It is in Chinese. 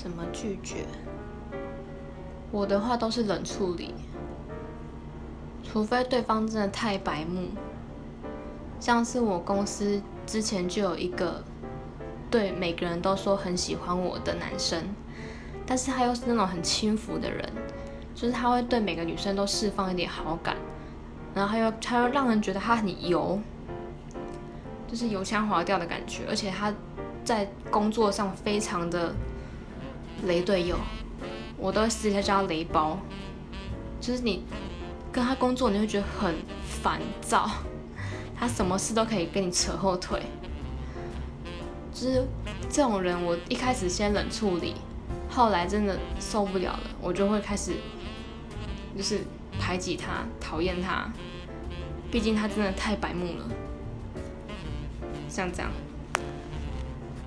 怎么拒绝？我的话都是冷处理，除非对方真的太白目。像是我公司之前就有一个对每个人都说很喜欢我的男生，但是他又是那种很轻浮的人，就是他会对每个女生都释放一点好感，然后他又他又让人觉得他很油，就是油腔滑调的感觉，而且他在工作上非常的雷队友，我都私底下叫他雷包，就是你跟他工作你会觉得很烦躁。他什么事都可以跟你扯后腿，就是这种人，我一开始先冷处理，后来真的受不了了，我就会开始就是排挤他，讨厌他，毕竟他真的太白目了，像这样。